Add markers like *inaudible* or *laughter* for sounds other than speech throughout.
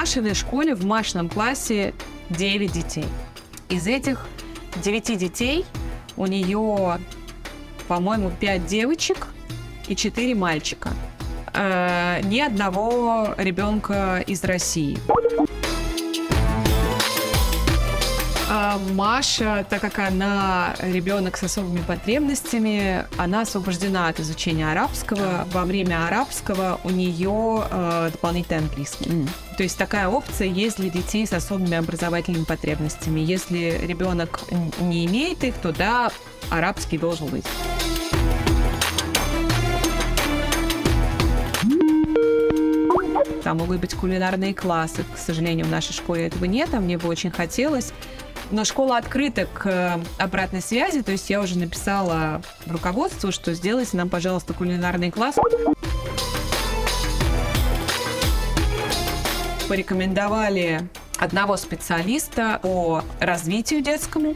Машиной школе в Машином классе 9 детей. Из этих 9 детей у нее, по-моему, 5 девочек и 4 мальчика. Э, ни одного ребенка из России. А Маша, так как она ребенок с особыми потребностями, она освобождена от изучения арабского. Во время арабского у нее э, дополнительный английский. М. То есть такая опция есть для детей с особыми образовательными потребностями. Если ребенок не имеет их, то да, арабский должен быть. Там могут быть кулинарные классы. К сожалению, в нашей школе этого нет, а мне бы очень хотелось. Но школа открыта к э, обратной связи, то есть я уже написала в руководство, что сделайте нам, пожалуйста, кулинарный класс. Порекомендовали одного специалиста по развитию детскому.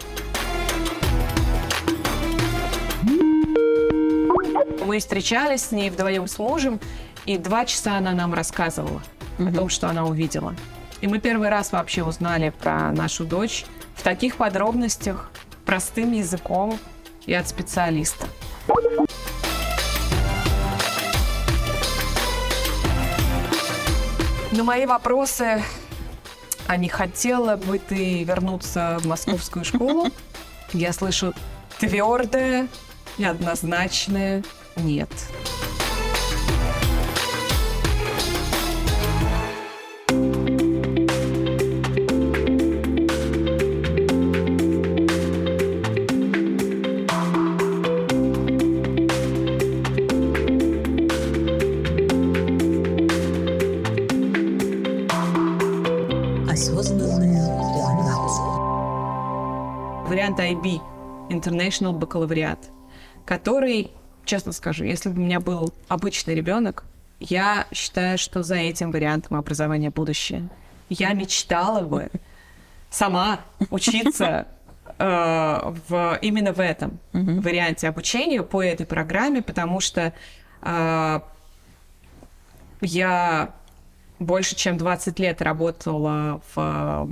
Мы встречались с ней вдвоем с мужем, и два часа она нам рассказывала о том, что она увидела. И мы первый раз вообще узнали про нашу дочь в таких подробностях, простым языком и от специалиста. Но мои вопросы, а не хотела бы ты вернуться в московскую школу? Я слышу твердое и однозначное нет. International бакалавриат, который, честно скажу, если бы у меня был обычный ребенок, я считаю, что за этим вариантом образования будущее. Я мечтала бы сама учиться э, в, именно в этом варианте обучения по этой программе, потому что э, я больше чем 20 лет работала в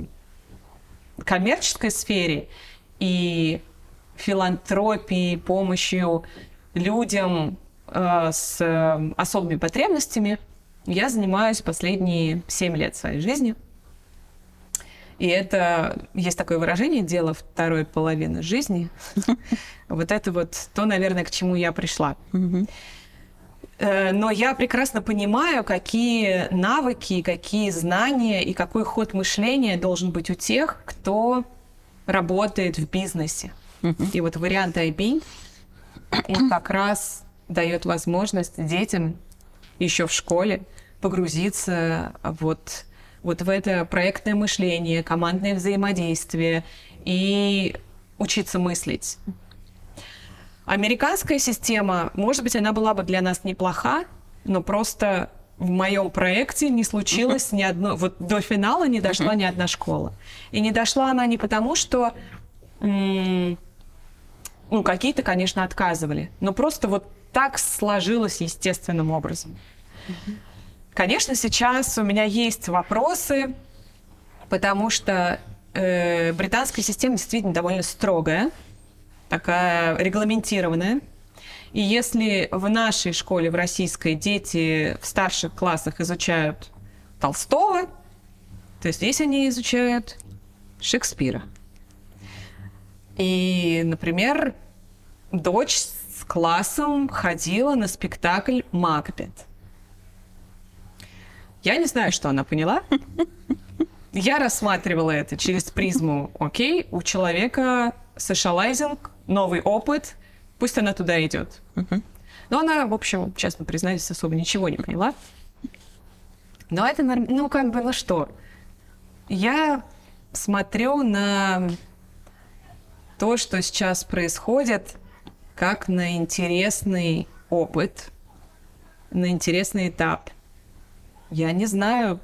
э, коммерческой сфере и филантропией, помощью людям э, с э, особыми потребностями я занимаюсь последние 7 лет своей жизни. И это, есть такое выражение, дело второй половины жизни. *laughs* Вот это вот то, наверное, к чему я пришла. Э, Но я прекрасно понимаю, какие навыки, какие знания и какой ход мышления должен быть у тех, кто работает в бизнесе. И вот вариант IB, он как раз дает возможность детям еще в школе погрузиться вот, вот в это проектное мышление, командное взаимодействие и учиться мыслить. Американская система, может быть, она была бы для нас неплоха, но просто в моем проекте не случилось ни одно, вот до финала не дошла ни одна школа. И не дошла она не потому, что ну, какие-то, конечно, отказывали, но просто вот так сложилось естественным образом. Конечно, сейчас у меня есть вопросы, потому что э, британская система действительно довольно строгая, такая регламентированная. И если в нашей школе, в российской, дети в старших классах изучают Толстого, то здесь они изучают Шекспира. И, например, дочь с классом ходила на спектакль «Макбет». Я не знаю, что она поняла. Я рассматривала это через призму, окей, у человека socializing, новый опыт, пусть она туда идет. Но она, в общем, честно признаюсь, особо ничего не поняла. Но это, ну, как бы, ну что, я смотрю на то, что сейчас происходит, как на интересный опыт, на интересный этап. Я не знаю,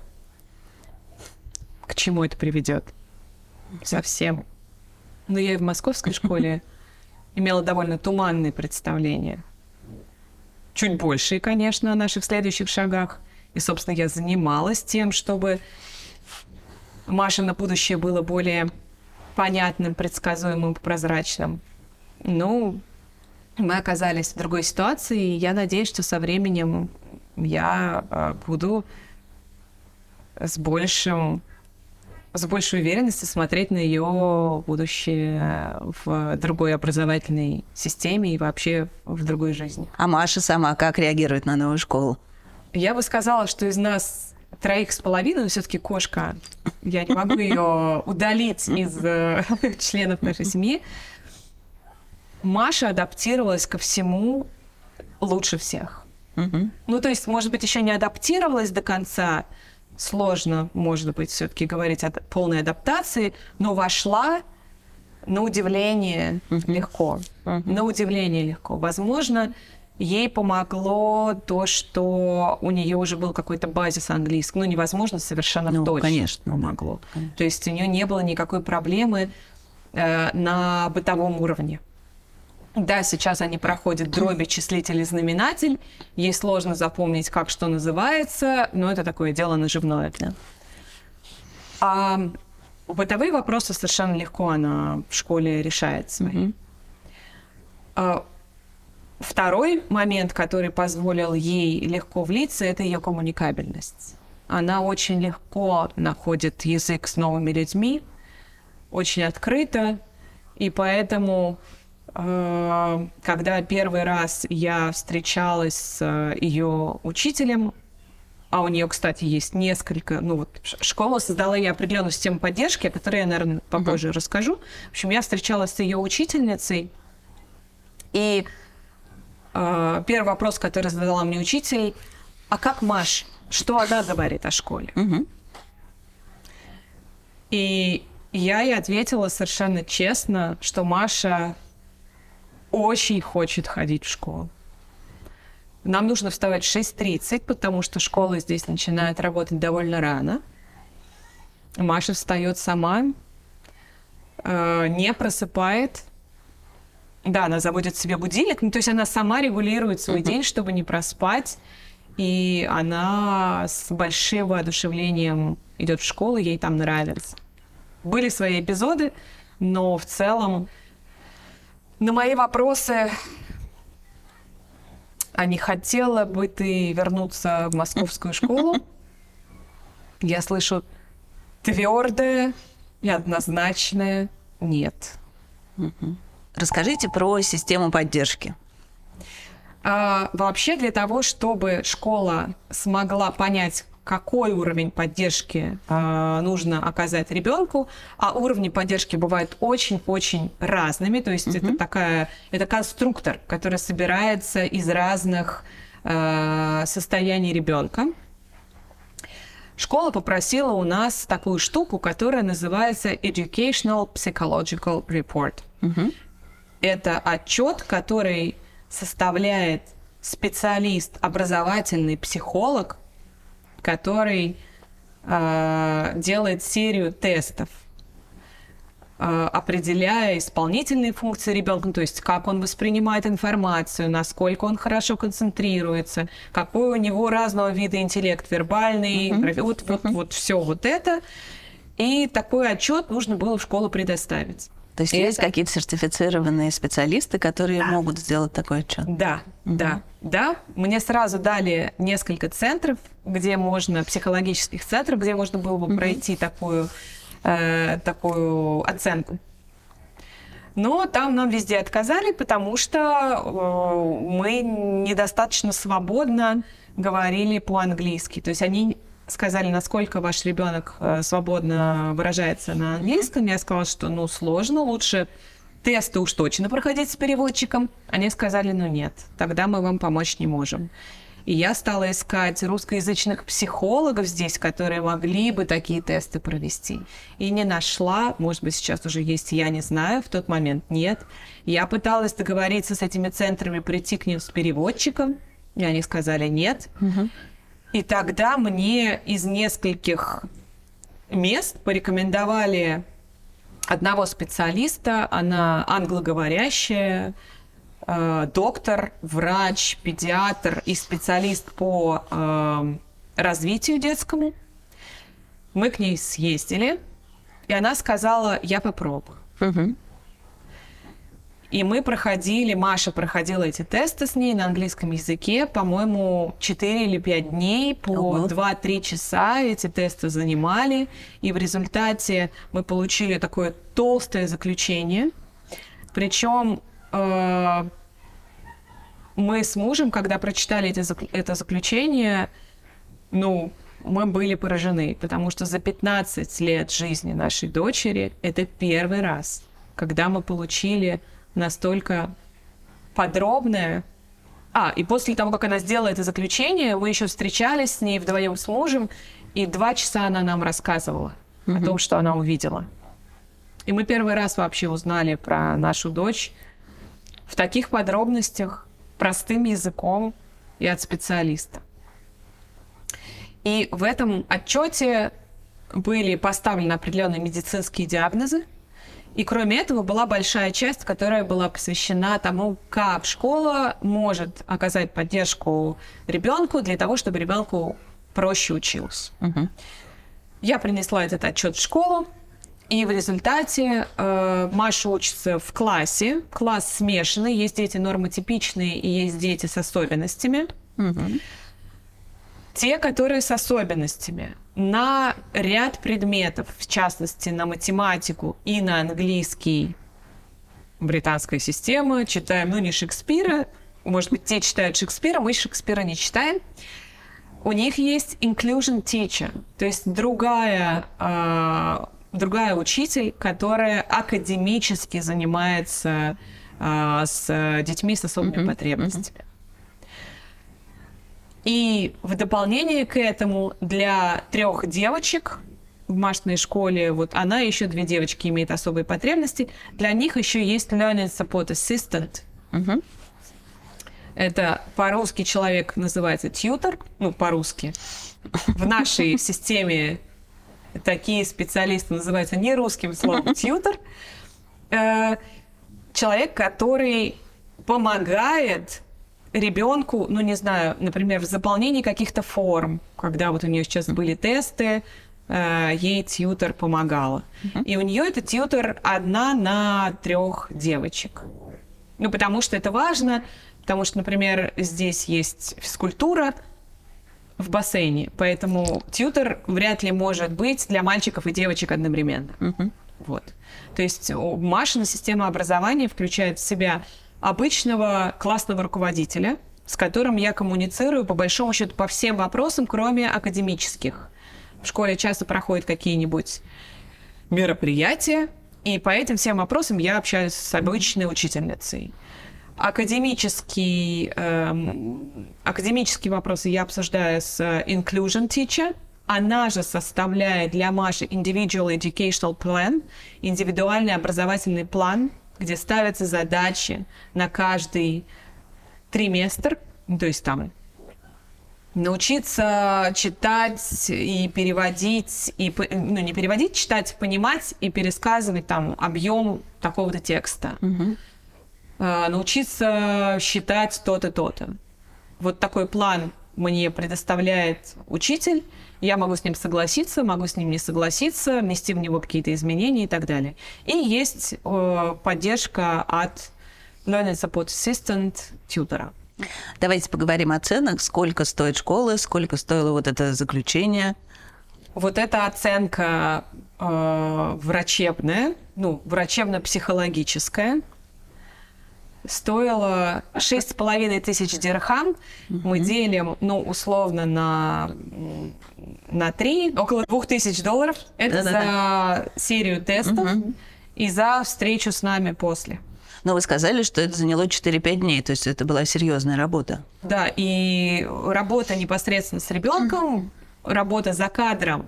к чему это приведет. Совсем. Но я и в московской школе имела довольно туманные представления. Чуть большие, конечно, о наших следующих шагах. И, собственно, я занималась тем, чтобы Маше на будущее было более понятным, предсказуемым, прозрачным. Ну, мы оказались в другой ситуации, и я надеюсь, что со временем я э, буду с большим с большей уверенностью смотреть на ее будущее в другой образовательной системе и вообще в другой жизни. А Маша сама как реагирует на новую школу? Я бы сказала, что из нас троих с половиной, но все-таки кошка, я не могу ее удалить из э, *laughs* членов нашей семьи. Маша адаптировалась ко всему лучше всех. Ну, то есть, может быть, еще не адаптировалась до конца, сложно, может быть, все-таки говорить о полной адаптации, но вошла на удивление uh-huh. легко. Uh-huh. На удивление легко. Возможно, ей помогло то, что у нее уже был какой-то базис английского. Ну, невозможно совершенно ну, точно. Конечно, помогло. Конечно. То есть у нее не было никакой проблемы э, на бытовом уровне. Да, сейчас они проходят дроби, числитель и знаменатель. Ей сложно запомнить, как что называется, но это такое дело наживное. Да. А бытовые вопросы совершенно легко она в школе решает свои. Mm-hmm. А, второй момент, который позволил ей легко влиться, это ее коммуникабельность. Она очень легко находит язык с новыми людьми, очень открыто, и поэтому когда первый раз я встречалась с э, ее учителем, а у нее, кстати, есть несколько, ну вот школа создала ей определенную систему поддержки, о которой я, наверное, попозже uh-huh. расскажу. В общем, я встречалась с ее учительницей, и э, первый вопрос, который задала мне учитель, а как Маш, что она говорит о школе? Uh-huh. И я ей ответила совершенно честно, что Маша очень хочет ходить в школу. Нам нужно вставать в 6.30, потому что школа здесь начинает работать довольно рано. Маша встает сама, э, не просыпает. Да, она заводит себе будильник, ну, то есть она сама регулирует свой день, чтобы не проспать. И она с большим воодушевлением идет в школу, ей там нравится. Были свои эпизоды, но в целом на мои вопросы, а не хотела бы ты вернуться в московскую школу? Я слышу твердое и однозначное нет. Расскажите про систему поддержки. А, вообще для того, чтобы школа смогла понять, какой уровень поддержки э, нужно оказать ребенку, а уровни поддержки бывают очень-очень разными, то есть mm-hmm. это такая, это конструктор, который собирается из разных э, состояний ребенка. Школа попросила у нас такую штуку, которая называется Educational Psychological Report. Mm-hmm. Это отчет, который составляет специалист, образовательный психолог который э, делает серию тестов, э, определяя исполнительные функции ребенка, ну, то есть как он воспринимает информацию, насколько он хорошо концентрируется, какой у него разного вида интеллект, вербальный, mm-hmm. вот, вот, mm-hmm. вот все вот это. И такой отчет нужно было в школу предоставить. То есть и есть это... какие-то сертифицированные специалисты, которые да. могут сделать такой отчет? Да, угу. да, да. Мне сразу дали несколько центров, где можно, психологических центров, где можно было бы угу. пройти такую, э, такую оценку. Но там нам везде отказали, потому что э, мы недостаточно свободно говорили по-английски. То есть они сказали, насколько ваш ребенок э, свободно выражается на английском. Я сказала, что ну сложно, лучше тесты уж точно проходить с переводчиком. Они сказали, ну нет, тогда мы вам помочь не можем. И я стала искать русскоязычных психологов здесь, которые могли бы такие тесты провести. И не нашла, может быть, сейчас уже есть, я не знаю, в тот момент нет. Я пыталась договориться с этими центрами, прийти к ним с переводчиком, и они сказали нет. Угу. И тогда мне из нескольких мест порекомендовали одного специалиста, она англоговорящая, э, доктор, врач, педиатр и специалист по э, развитию детскому. Мы к ней съездили, И она сказала, я попробую. Мгм. И мы проходили, Маша проходила эти тесты с ней на английском языке, по-моему, 4 или 5 дней, по Ого. 2-3 часа эти тесты занимали. И в результате мы получили такое толстое заключение. Причем э, мы с мужем, когда прочитали эти это заключение, ну, мы были поражены, потому что за 15 лет жизни нашей дочери это первый раз, когда мы получили настолько подробное. А, и после того, как она сделала это заключение, мы еще встречались с ней вдвоем с мужем, и два часа она нам рассказывала о том, что она увидела. И мы первый раз вообще узнали про нашу дочь в таких подробностях, простым языком и от специалиста. И в этом отчете были поставлены определенные медицинские диагнозы. И кроме этого была большая часть, которая была посвящена тому, как школа может оказать поддержку ребенку для того, чтобы ребенку проще учился. Мгм. Я принесла этот отчет в школу, и в результате э, Маша учится в классе. Класс смешанный, есть дети нормотипичные и есть дети с особенностями. Мгм. Те, которые с особенностями, на ряд предметов, в частности, на математику и на английский британская система, читаем, ну, не Шекспира, может быть, те читают Шекспира, мы Шекспира не читаем. У них есть inclusion teacher, то есть другая, а, другая учитель, которая академически занимается а, с детьми с особыми Мгм, потребностями. И в дополнение к этому для трех девочек в Машиной школе, вот она и еще две девочки имеют особые потребности, для них еще есть Learning Support Assistant. Мгм. Это по-русски человек называется тьютер, ну, по-русски. В нашей *laughs* системе такие специалисты называются не русским словом *laughs* тьютер. Э, Человек, который помогает ребенку, ну, не знаю, например, в заполнении каких-то форм, когда вот у нее сейчас были тесты, э, ей тьютер помогала. И у нее это тьютер одна на трех девочек. Ну, потому что это важно, потому что, например, здесь есть физкультура в бассейне, поэтому тьютер вряд ли может быть для мальчиков и девочек одновременно. Мгм. Вот. То есть у- Машина система образования включает в себя обычного классного руководителя, с которым я коммуницирую по большому счету по всем вопросам, кроме академических. В школе часто проходят какие-нибудь мероприятия, и по этим всем вопросам я общаюсь с обычной учительницей. Академический, эм, академические вопросы я обсуждаю с э, inclusion teacher. Она же составляет для Маши individual educational plan, индивидуальный образовательный план, где ставятся задачи на каждый триместр, то есть там научиться читать и переводить, и, ну, не переводить, читать, понимать и пересказывать там объем такого-то текста. А, научиться считать то-то, то-то. Вот такой план мне предоставляет учитель. Я могу с ним согласиться, могу с ним не согласиться, внести в него какие-то изменения и так далее. И есть э, поддержка от Learning Support Assistant тьютера. Давайте поговорим о ценах. Сколько стоит школа, сколько стоило вот это заключение. Вот эта оценка э, врачебная, ну, врачебно-психологическая, стоила шесть с половиной тысяч дирхам. Мы делим, ну, условно, на, на три, около двух тысяч долларов. Это Да-да-да. за серию тестов и за встречу с нами после. Но вы сказали, что это заняло 4-5 дней, то есть это была серьезная работа. Да, и работа непосредственно с ребенком, работа за кадром,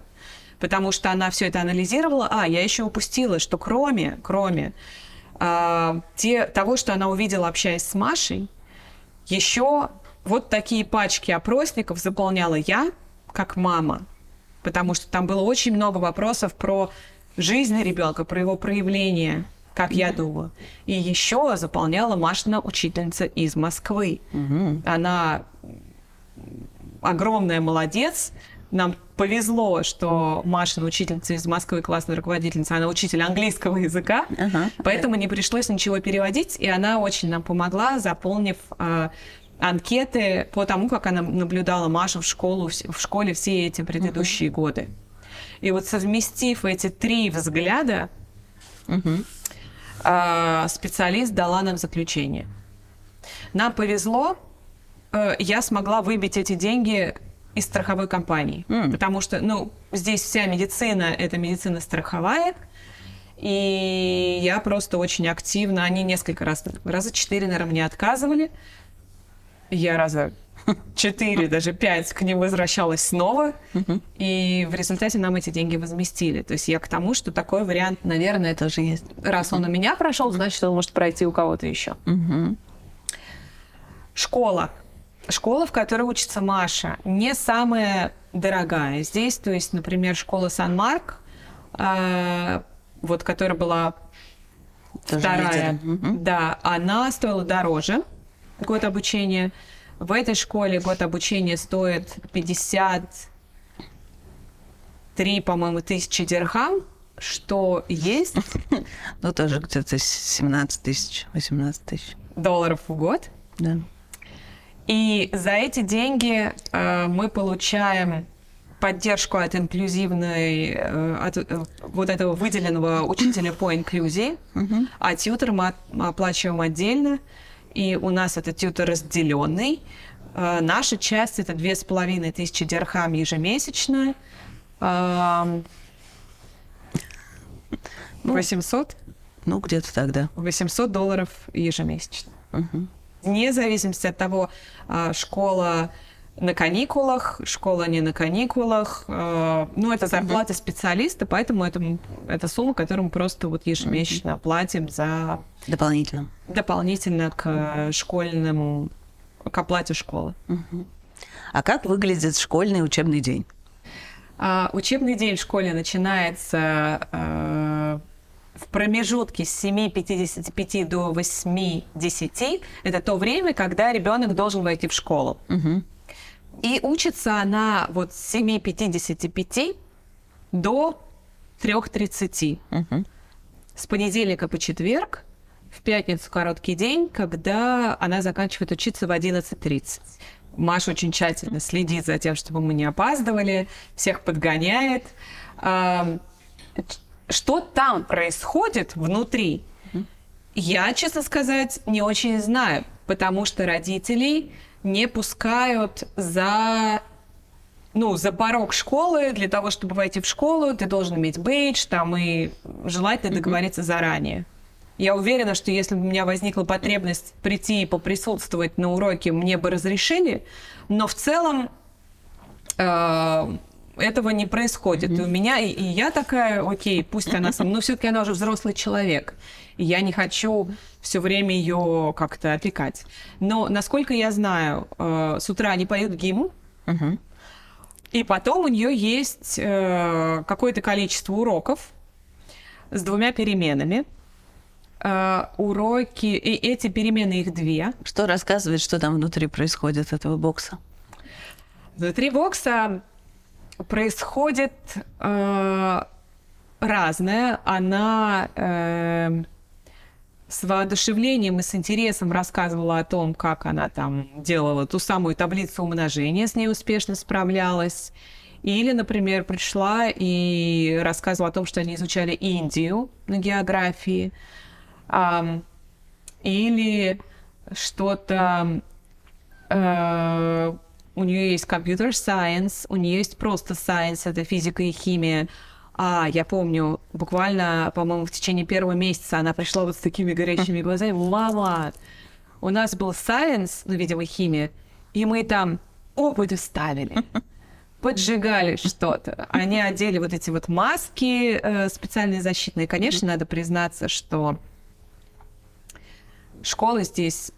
потому что она все это анализировала. А, я еще упустила, что кроме, кроме а, те, того, что она увидела, общаясь с Машей, еще вот такие пачки опросников заполняла я, как мама, потому что там было очень много вопросов про жизнь ребенка, про его проявление, как я думаю. И еще заполняла Машина учительница из Москвы. Мгм. Она огромная молодец, нам повезло, что Машина учительница из Москвы, классная руководительница, она учитель английского языка, Ага. поэтому не пришлось ничего переводить, и она очень нам помогла, заполнив а, анкеты по тому, как она наблюдала Машу в, школу, в школе все эти предыдущие годы. И вот совместив эти три взгляда, Мгм. а, специалист дала нам заключение. Нам повезло, э, я смогла выбить эти деньги из страховой компании, М. потому что, ну, здесь вся медицина это медицина страховая, и я просто очень активно, они несколько раз, раза четыре, наверное, мне отказывали, я раза четыре, даже пять к ним возвращалась снова, и в результате нам эти деньги возместили. То есть я к тому, что такой вариант, наверное, это Тоже есть. раз он у меня прошел, значит, он может пройти у кого-то еще. Мгм. Школа. Школа, в которой учится Маша, не самая дорогая. Здесь, то есть, например, школа Сан-Марк, а, вот которая была Тоже вторая, да, она стоила дороже, год обучения. В этой школе год обучения стоит 53, по-моему, тысячи дирхам, что есть *laughs* Ну, тоже где-то 17 тысяч, 18 тысяч. долларов в год. Да. И за эти деньги э, мы получаем поддержку от инклюзивной, э, от э, вот этого выделенного учителя по инклюзии, Мгм. а тьютер мы оплачиваем отдельно, и у нас этот тьютер разделенный. Э, наша часть это две с половиной тысячи дирхам ежемесячно. Эм, 800? Ну, где-то так, да. 800 долларов ежемесячно. Мгм. Вне зависимости от того, а, школа на каникулах, школа не на каникулах. э, Ну, это зарплата специалиста, поэтому это, это сумма, которую мы просто вот ежемесячно платим за Дополнительно. дополнительно к школьному, к оплате школы. А как выглядит школьный учебный день? А, Учебный день в школе начинается э, в промежутке с 7.55 до 8.10. Это то время, когда ребенок должен войти в школу. Мгм. И учится она вот с 7.55 до 3.30. Мгм. С понедельника по четверг, в пятницу короткий день, когда она заканчивает учиться в 11.30. Маша очень тщательно следит за тем, чтобы мы не опаздывали, всех подгоняет. Что там происходит внутри, я, честно сказать, не очень знаю, потому что родителей не пускают за ну, за порог школы, для того, чтобы войти в школу, ты должен иметь бейдж, там, и желательно договориться заранее. Я уверена, что если бы у меня возникла потребность прийти и поприсутствовать на уроке, мне бы разрешили, но в целом э, этого не происходит. И у меня, и, и я такая, окей, пусть она со мной, но все-таки она уже взрослый человек. И я не хочу все время ее как-то опекать. Но, насколько я знаю, э, с утра они поют гимн, Мгм. и потом у нее есть э, какое-то количество уроков с двумя переменами. Э, уроки, и эти перемены их две. Что рассказывает, что там внутри происходит этого бокса? Внутри бокса происходит э, разное. Она э, с воодушевлением и с интересом рассказывала о том, как она там делала ту самую таблицу умножения, с ней успешно справлялась. Или, например, пришла и рассказывала о том, что они изучали Индию на географии. Ам, или что-то э, у нее есть компьютер science, у нее есть просто science, это физика и химия. А, я помню, буквально, по-моему, в течение первого месяца она пришла вот с такими горящими *laughs* глазами. Мама, у нас был science, ну, видимо, химия, и мы там опыты ставили, *laughs* поджигали что-то. Они одели вот эти вот маски э, специальные защитные. Конечно, надо признаться, что школы здесь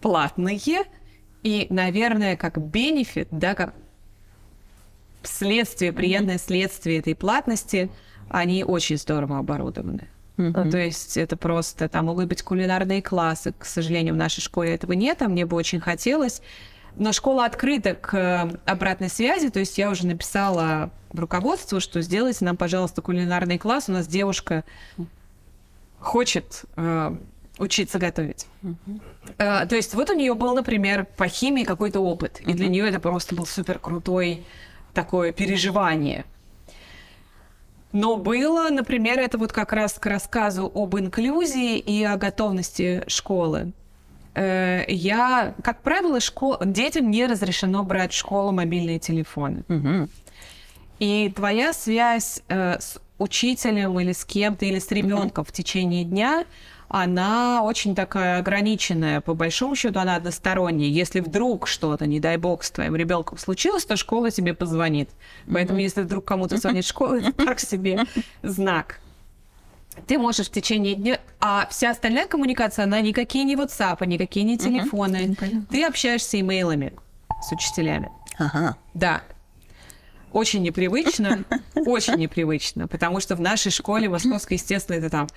платные, и, наверное, как бенефит, да, как следствие, приятное следствие этой платности, они очень здорово оборудованы. Ну, то есть это просто, там могут быть кулинарные классы, к сожалению, в нашей школе этого нет, а мне бы очень хотелось. Но школа открыта к э, обратной связи, то есть я уже написала в руководство, что сделайте нам, пожалуйста, кулинарный класс. У нас девушка хочет э, учиться готовить. Э, то есть вот у нее был, например, по химии какой-то опыт, и для нее это просто был супер крутой такое переживание. Но было, например, это вот как раз к рассказу об инклюзии и о готовности школы. Э, я, как правило, школ... детям не разрешено брать в школу мобильные телефоны. Мгм. И твоя связь э, с учителем или с кем-то, или с ребенком в течение дня, она очень такая ограниченная. По большому счету, она односторонняя. Если вдруг что-то, не дай бог, с твоим ребенком случилось, то школа тебе позвонит. Поэтому, если вдруг кому-то звонит школа, *laughs* это так себе знак. Ты можешь в течение дня... А вся остальная коммуникация, она никакие не WhatsApp, никакие не телефоны. понятно. Ты общаешься имейлами с учителями. Ага. Да. Очень непривычно, *laughs* очень непривычно, потому что в нашей школе московской, естественно, это там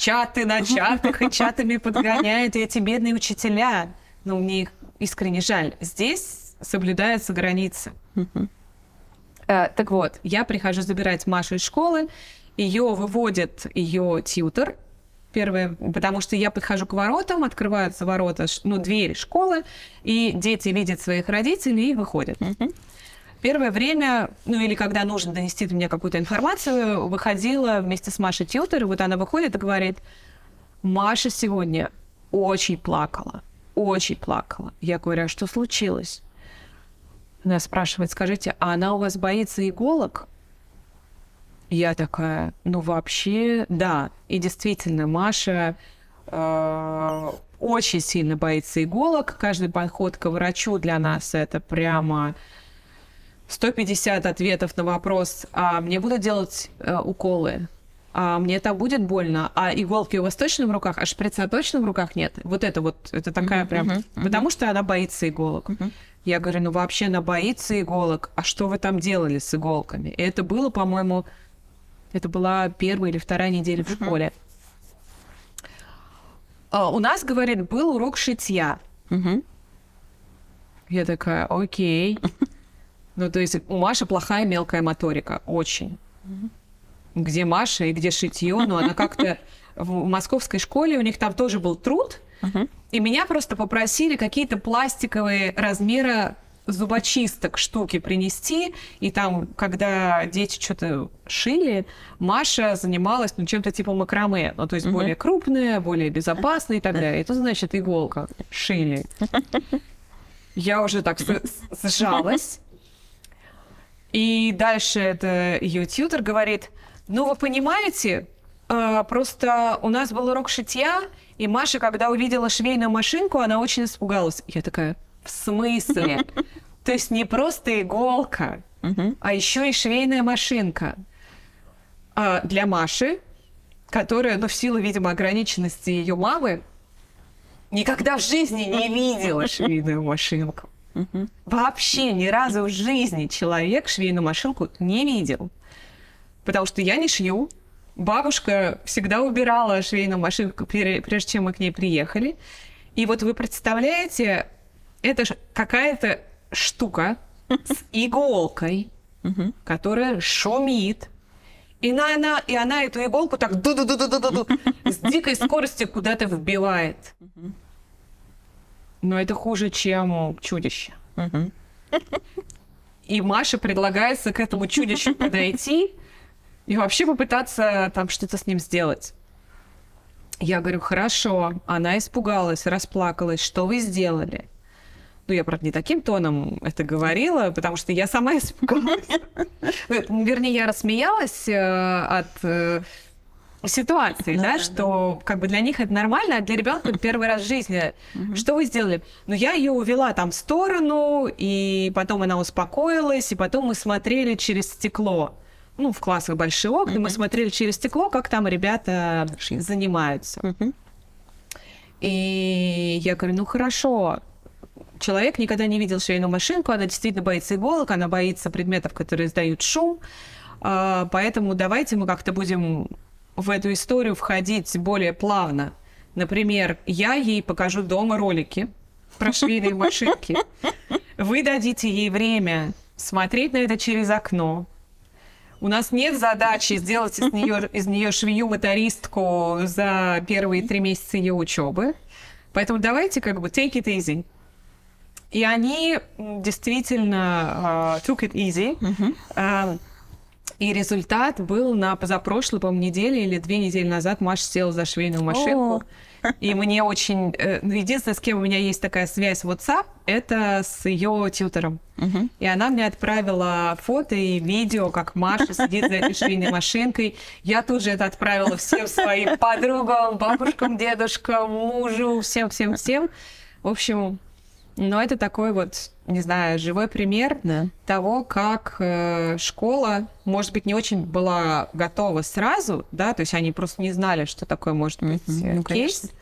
чаты на чатах и чатами подгоняют, и эти бедные учителя. Ну, мне их искренне жаль. Здесь соблюдаются границы. Э, так вот, я прихожу забирать Машу из школы, ее выводит ее тьютер, первое, потому что я подхожу к воротам, открываются ворота, ну, двери школы, и дети видят своих родителей и выходят. Первое время, ну или когда нужно донести до меня какую-то информацию, выходила вместе с Машей Тьютер, и вот она выходит и говорит, Маша сегодня очень плакала, очень плакала. Я говорю, а что случилось? Она спрашивает, скажите, а она у вас боится иголок? Я такая, ну вообще, да. И действительно, Маша э, очень сильно боится иголок. Каждый подход к врачу для нас это прямо 150 ответов на вопрос, а мне будут делать э, уколы, а мне там будет больно, а иголки у вас точно в руках, а шприца точно в руках нет. Вот это вот, это такая прям, мгм, потому что она боится иголок. Я говорю, ну вообще она боится иголок, а что вы там делали с иголками? И это было, по-моему, это была первая или вторая неделя в школе. А, у нас, говорит, был урок шитья. Мгм. Я такая, окей. Ну, то есть у Маши плохая мелкая моторика, очень. Где Маша и где шитье, но она как-то в московской школе, у них там тоже был труд, и меня просто попросили какие-то пластиковые размера зубочисток штуки принести, и там, когда дети что-то шили, Маша занималась ну, чем-то типа макраме, ну, то есть более крупное, более безопасное и так далее. Это значит иголка. Шили. Я уже так сжалась. И дальше это ее тьютер говорит, ну, вы понимаете, э, просто у нас был урок шитья, и Маша, когда увидела швейную машинку, она очень испугалась. Я такая, в смысле? *laughs* То есть не просто иголка, а еще и швейная машинка. А для Маши, которая, ну, в силу, видимо, ограниченности ее мамы, никогда в жизни не видела швейную машинку. Мгм. Вообще ни разу в жизни человек швейную машинку не видел. Потому что я не шью. Бабушка всегда убирала швейную машинку, прежде чем мы к ней приехали. И вот вы представляете, это какая-то штука с иголкой, которая шумит. И на- она, и она эту иголку так ду-ду-ду-ду-ду-ду с дикой скоростью куда-то вбивает. Но это хуже, чем чудище. И Маше предлагается к этому чудищу подойти и вообще попытаться там что-то с ним сделать. Я говорю, хорошо. Она испугалась, расплакалась. Что вы сделали? Ну, я, правда, не таким тоном это говорила, потому что я сама *laughs* испугалась. Ну, Вернее, я рассмеялась э, от э, ситуации, да, что как бы для них это нормально, а для ребенка первый раз в жизни. Что вы сделали? Ну, я ее увела там в сторону, и потом она успокоилась, и потом мы смотрели через стекло. Ну, в классах большие окна, мы смотрели через стекло, как там ребята занимаются. И я говорю, ну хорошо, человек никогда не видел швейную машинку, она действительно боится иголок, она боится предметов, которые издают шум, а, поэтому давайте мы как-то будем в эту историю входить более плавно. Например, я ей покажу дома ролики, про *laughs* швейные машинки, вы дадите ей время смотреть на это через окно. У нас нет задачи сделать из нее, *laughs* из нее швею-мотористку за первые три месяца ее учебы. Поэтому давайте как бы take it easy. И они действительно uh, took it easy. Мгм. А, и результат был на позапрошлой, по-моему, неделе или две недели назад Маша села за швейную машинку. И мне очень... э, ну, Единственное, с кем у меня есть такая связь в WhatsApp, это с ее тьютором. Мгм. И она мне отправила фото и видео, как Маша сидит за этой швейной машинкой. Я тут же это отправила всем своим подругам, бабушкам, дедушкам, мужу, всем-всем-всем. В общем, но это такой вот, не знаю, живой пример Да. того, как э, школа, может быть, не очень была готова сразу, да, то есть они просто не знали, что такое может быть э, ну, кейс, конечно.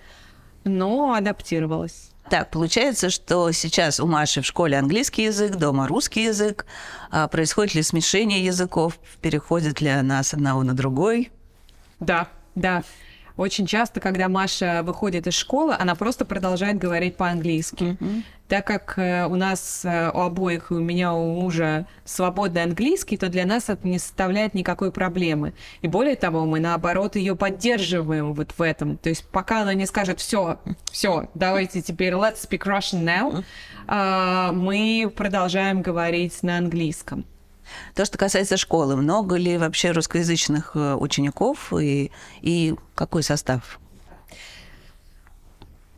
но адаптировалась. Так, получается, что сейчас у Маши в школе английский язык, дома русский язык. А происходит ли смешение языков? Переходит ли она с одного на другой? Да, да. Очень часто, когда Маша выходит из школы, она просто продолжает говорить по-английски. Так как э, у нас э, у обоих, и у меня, у мужа свободный английский, то для нас это не составляет никакой проблемы. И более того, мы наоборот ее поддерживаем вот в этом. То есть пока она не скажет все, все, давайте теперь let's speak Russian now, а, мы продолжаем говорить на английском. То, что касается школы, много ли вообще русскоязычных э, учеников и, и какой состав?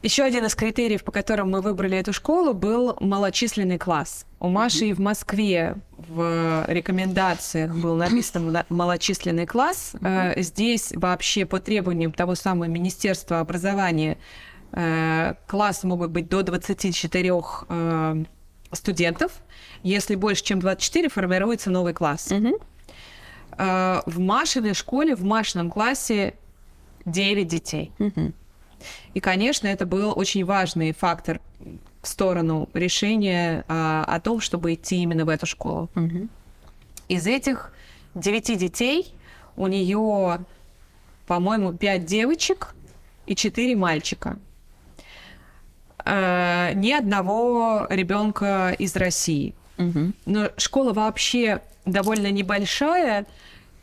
Еще один из критериев, по которым мы выбрали эту школу, был малочисленный класс. У Маши и в Москве в рекомендациях был написан малочисленный класс. Э, Здесь вообще по требованиям того самого Министерства образования э, классы могут быть до 24 э, студентов. Если больше, чем 24, формируется новый класс. Э, В Машиной школе, в Машином классе 9 детей. И, конечно, это был очень важный фактор в сторону решения а, о том, чтобы идти именно в эту школу. Мгм. Из этих девяти детей у нее, по-моему, пять девочек и четыре мальчика. Э, ни одного ребенка из России. Мгм. Но школа вообще довольно небольшая.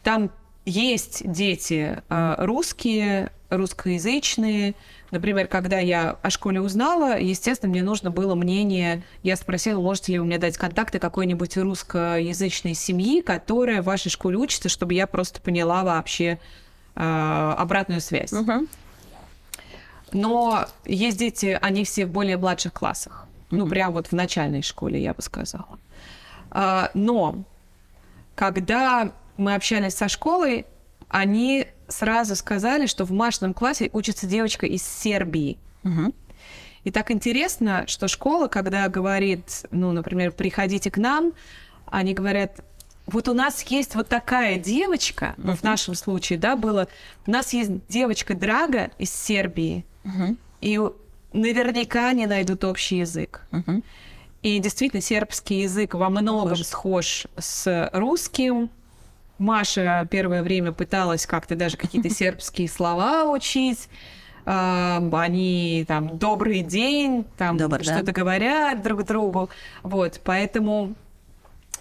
Там есть дети э, русские, русскоязычные. Например, когда я о школе узнала, естественно, мне нужно было мнение. Я спросила, можете ли вы мне дать контакты какой-нибудь русскоязычной семьи, которая в вашей школе учится, чтобы я просто поняла вообще э, обратную связь. Мгм. Но есть дети, они все в более младших классах. Ну, прям вот в начальной школе, я бы сказала. А, но когда мы общались со школой, они сразу сказали, что в Машином классе учится девочка из Сербии. Мгм. И так интересно, что школа, когда говорит, ну, например, приходите к нам, они говорят, вот у нас есть вот такая девочка, ну, в нашем случае, да, было, у нас есть девочка Драга из Сербии, И наверняка они найдут общий язык. И действительно, сербский язык во многом Похож. схож с русским. Маша первое время пыталась как-то даже какие-то *laughs* сербские слова учить. А, Они там добрый день, там Добр, да. что-то говорят друг другу. Вот, поэтому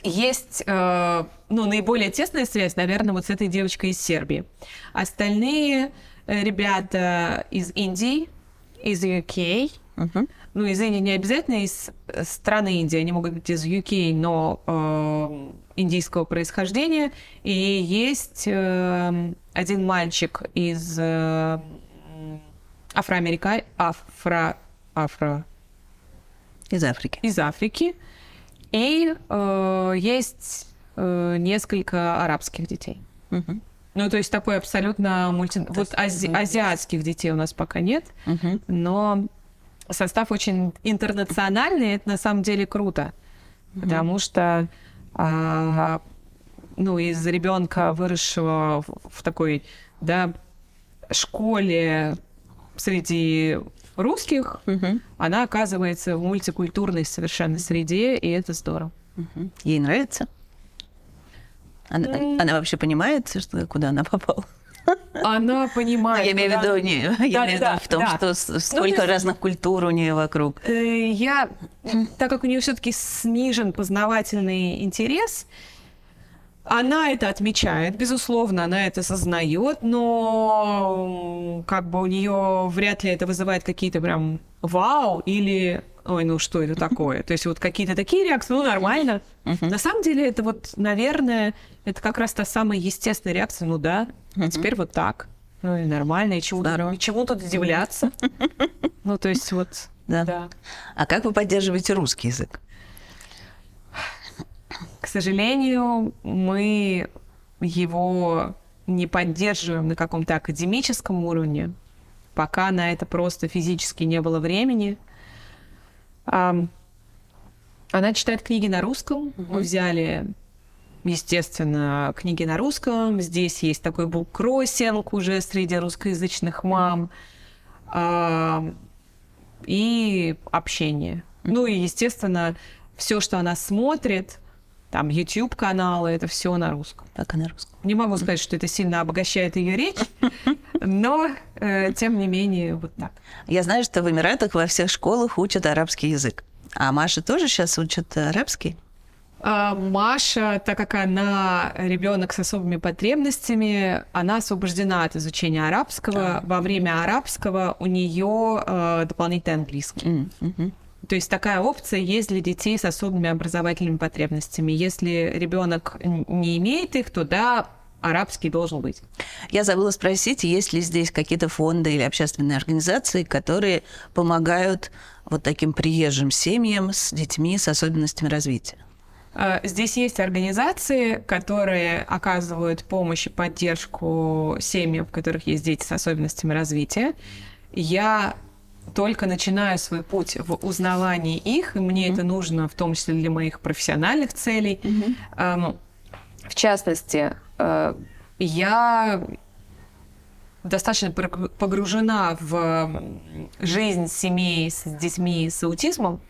есть э, ну, наиболее тесная связь, наверное, вот с этой девочкой из Сербии. Остальные ребята из Индии, из UK, Мгм. ну, из Индии не обязательно из э, страны Индии, они могут быть из UK, но э, индийского происхождения. И есть э, один мальчик из э, Афроамерика... Афро... Афро... Из Африки. из Африки. И э, есть э, несколько арабских детей. Мгм. Ну, то есть такой абсолютно мульти... Вот ази- азиатских детей у нас пока нет Мгм. но состав очень интернациональный, это на самом деле круто, потому что а, ну из ребенка выросшего в, в такой да школе среди русских, Мгм. она оказывается в мультикультурной совершенно среде, и это здорово. Мгм. Ей нравится? Она, М. она вообще понимает, что, куда она попала? она *laughs* понимает. Я имею в виду, не, я Да, имею в виду в том, да. что с- Ну, разных культур у нее вокруг. Э, Я, так как у нее все-таки снижен познавательный интерес, она это отмечает, безусловно, она это сознает, но как бы у нее вряд ли это вызывает какие-то прям вау или ой, ну что это такое? То есть вот какие-то такие реакции, ну нормально. На самом деле это вот, наверное, это как раз та самая естественная реакция, ну да, а теперь вот так. Ну и нормально, и чему, и чему тут удивляться? Ну то есть вот, Да. да. А как вы поддерживаете русский язык? К сожалению, мы его не поддерживаем на каком-то академическом уровне, пока на это просто физически не было времени. Она читает книги на русском. Мы взяли, естественно, книги на русском. Здесь есть такой буккроссинг уже среди русскоязычных мам. Ам, И общение. Ну и, естественно, все, что она смотрит, там YouTube-каналы, это все на русском. Пока на русском. Не могу сказать, что это сильно обогащает ее речь, но э, тем не менее вот так. Я знаю, что в Эмиратах во всех школах учат арабский язык. А Маша тоже сейчас учит арабский? А Маша, так как она ребенок с особыми потребностями, она освобождена от изучения арабского. Во время арабского у нее э, дополнительный английский. Мгм. То есть такая опция есть для детей с особыми образовательными потребностями. Если ребенок не имеет их, то да, арабский должен быть. Я забыла спросить, есть ли здесь какие-то фонды или общественные организации, которые помогают вот таким приезжим семьям с детьми с особенностями развития. А, Здесь есть организации, которые оказывают помощь и поддержку семьям, в которых есть дети с особенностями развития. Я только начинаю свой путь в узнавании их, и мне это нужно в том числе для моих профессиональных целей. Эм, В частности, э, я достаточно погружена в жизнь семей с детьми с аутизмом.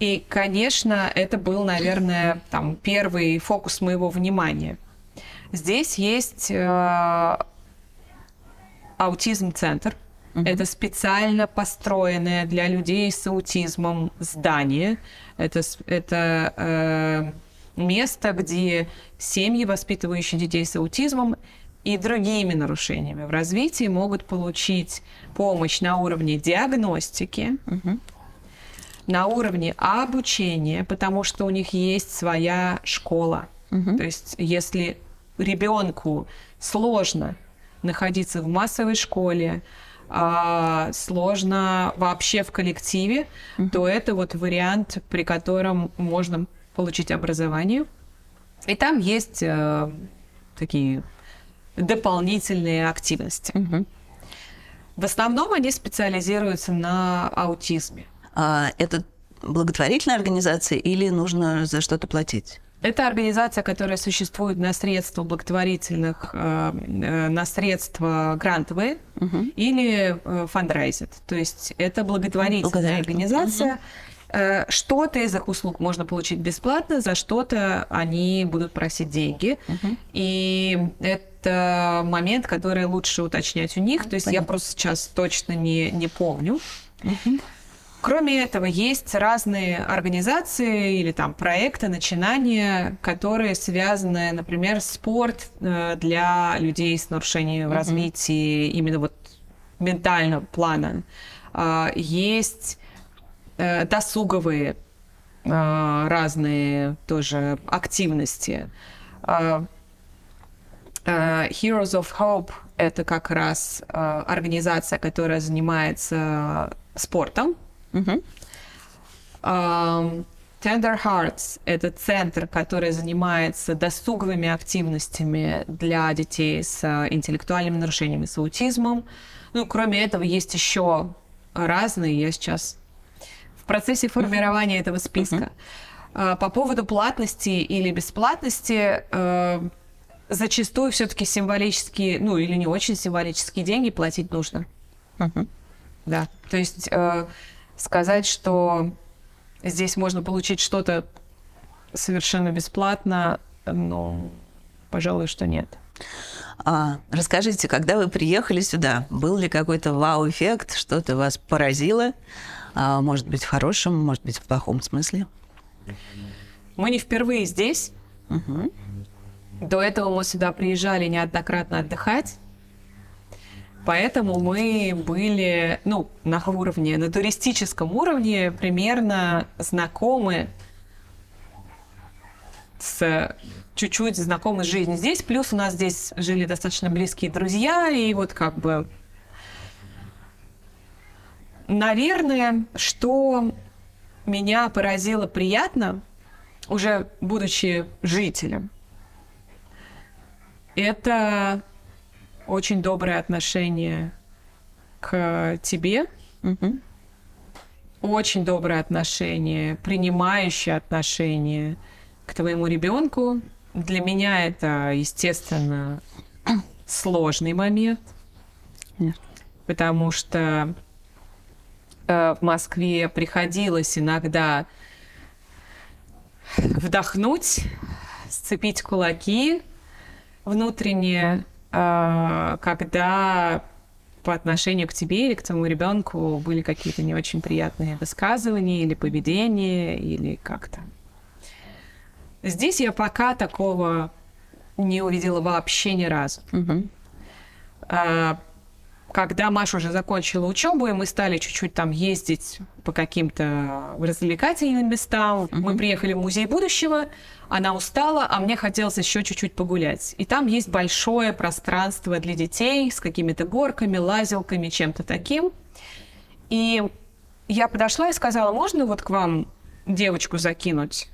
И, конечно, это был, наверное, там первый фокус моего внимания. Здесь есть э, аутизм-центр. Это специально построенное для людей с аутизмом здание. Это, это э, место, где семьи, воспитывающие детей с аутизмом и другими нарушениями в развитии, могут получить помощь на уровне диагностики, на уровне обучения, потому что у них есть своя школа. То есть, если ребенку сложно находиться в массовой школе, а, сложно вообще в коллективе, то это вот вариант, при котором можно получить образование. И там есть э, такие дополнительные активности. В основном они специализируются на аутизме. А это благотворительная организация или нужно за что-то платить? Это организация, которая существует на средства благотворительных, э, э, на средства грантовые или э, фандрайзит. То есть это благотворительная организация. Э, Что-то из их услуг можно получить бесплатно, за что-то они будут просить деньги. И это момент, который лучше уточнять у них. То есть я Понятно. просто сейчас точно не, не помню. Кроме этого, есть разные организации или там проекты, начинания, которые связаны, например, спорт э, для людей с нарушением в развитии именно вот ментального плана. А, Есть э, досуговые а, разные тоже активности. А, Heroes of Hope — это как раз организация, которая занимается спортом. Ам, Tender Hearts — это центр, который занимается досуговыми активностями для детей с э, интеллектуальными нарушениями, с аутизмом. Ну, кроме этого, есть еще разные. Я сейчас в процессе формирования этого списка. А, По поводу платности или бесплатности, э, зачастую все-таки символические, ну или не очень символические деньги платить нужно. Да. То есть э, сказать, что здесь можно получить что-то совершенно бесплатно, ну, пожалуй, что нет. А, расскажите, когда вы приехали сюда, был ли какой-то вау-эффект, что-то вас поразило? А, может быть, в хорошем, может быть, в плохом смысле? Мы не впервые здесь. Угу. До этого мы сюда приезжали неоднократно отдыхать. Поэтому мы были, ну, на уровне, на туристическом уровне примерно знакомы с чуть-чуть знакомы с жизнью здесь. Плюс у нас здесь жили достаточно близкие друзья, и вот как бы... Наверное, что меня поразило приятно, уже будучи жителем, это очень доброе отношение к тебе, Угу. очень доброе отношение, принимающее отношение к твоему ребенку. Для меня это, естественно, сложный момент, Нет. потому что э, в Москве приходилось иногда вдохнуть, сцепить кулаки внутренне, когда по отношению к тебе или к твоему ребенку были какие-то не очень приятные высказывания или поведение, или как-то. Здесь я пока такого не увидела вообще ни разу. Угу. А, Когда Маша уже закончила учебу, и мы стали чуть-чуть там ездить по каким-то развлекательным местам, мы приехали в музей будущего, она устала, а мне хотелось еще чуть-чуть погулять. И там есть большое пространство для детей с какими-то горками, лазилками, чем-то таким. И я подошла и сказала, можно вот к вам девочку закинуть?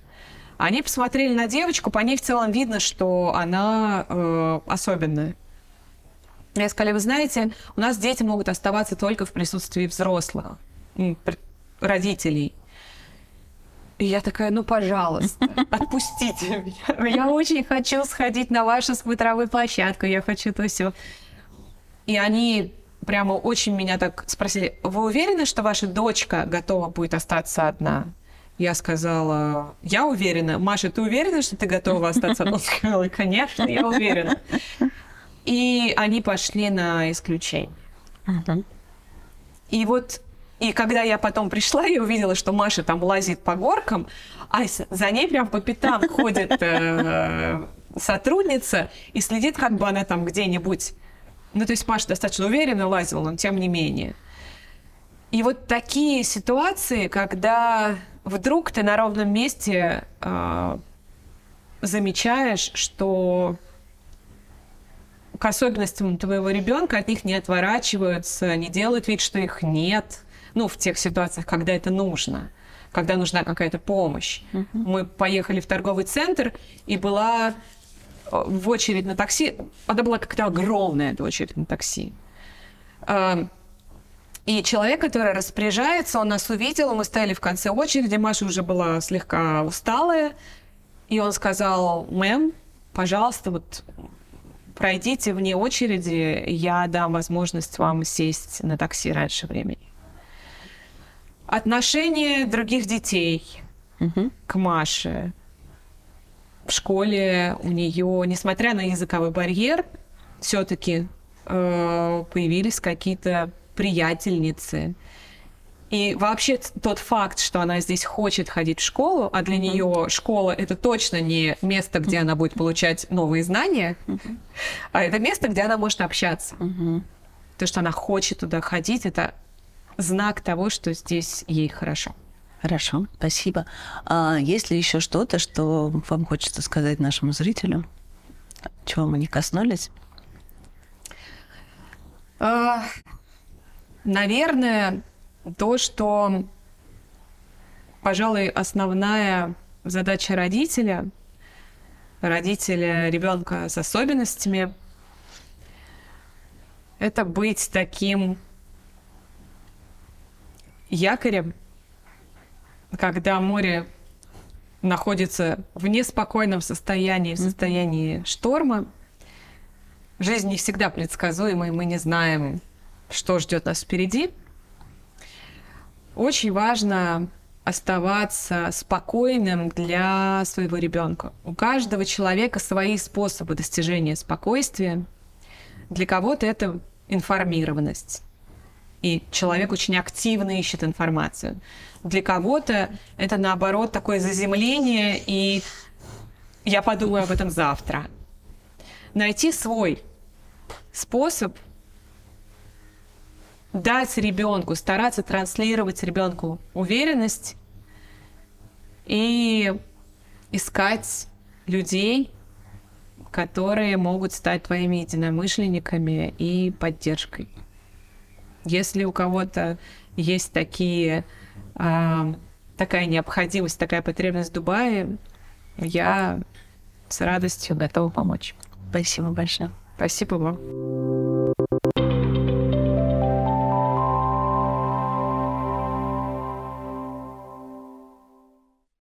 Они посмотрели на девочку, по ней в целом видно, что она э, особенная. Я сказали, вы знаете, у нас дети могут оставаться только в присутствии взрослых, родителей. И я такая, ну, пожалуйста, *laughs* отпустите меня. Я очень хочу сходить на вашу смотровую площадку, я хочу то все. И они прямо очень меня так спросили, вы уверены, что ваша дочка готова будет остаться одна? Я сказала, я уверена. Маша, ты уверена, что ты готова остаться одна? Он сказал, конечно, я уверена. *laughs* И они пошли на исключение. И вот, и когда я потом пришла, я увидела, что Маша там лазит по горкам, а за ней прям по пятам ходит э, сотрудница и следит, как бы она там где-нибудь... Ну, то есть Маша достаточно уверенно лазила, но тем не менее. И вот такие ситуации, когда вдруг ты на ровном месте э, замечаешь, что к особенностям твоего ребенка от них не отворачиваются, не делают вид, что их нет. Ну, в тех ситуациях, когда это нужно, когда нужна какая-то помощь. Мы поехали в торговый центр, и была э, в очередь на такси. Она была как-то огромная эта очередь на такси. А, И человек, который распоряжается, он нас увидел, мы стояли в конце очереди, Маша уже была слегка усталая, и он сказал, мэм, пожалуйста, вот пройдите вне очереди, я дам возможность вам сесть на такси раньше времени. Отношение других детей Угу. к Маше в школе у нее, несмотря на языковой барьер, все-таки появились какие-то приятельницы. И вообще тот факт, что она здесь хочет ходить в школу, а для нее школа это точно не место, где она будет получать новые знания, а это место, где она может общаться. Угу. То, что она хочет туда ходить, это знак того, что здесь ей хорошо. Хорошо, спасибо. А есть ли еще что-то, что вам хочется сказать нашему зрителю? Чего мы не коснулись? А, Наверное, то, что, пожалуй, основная задача родителя, родителя ребенка с особенностями, это быть таким якорем, когда море находится в неспокойном состоянии, в состоянии шторма. Жизнь не всегда предсказуема, и мы не знаем, что ждет нас впереди. Очень важно оставаться спокойным для своего ребенка. У каждого человека свои способы достижения спокойствия. Для кого-то это информированность. И человек очень активно ищет информацию. Для кого-то это, наоборот, такое заземление, и я подумаю об этом завтра. Найти свой способ дать ребенку, стараться транслировать ребенку уверенность и искать людей, которые могут стать твоими единомышленниками и поддержкой. Если у кого-то есть такие, а, такая необходимость, такая потребность в Дубае, я с радостью готова помочь. Спасибо большое. Спасибо вам.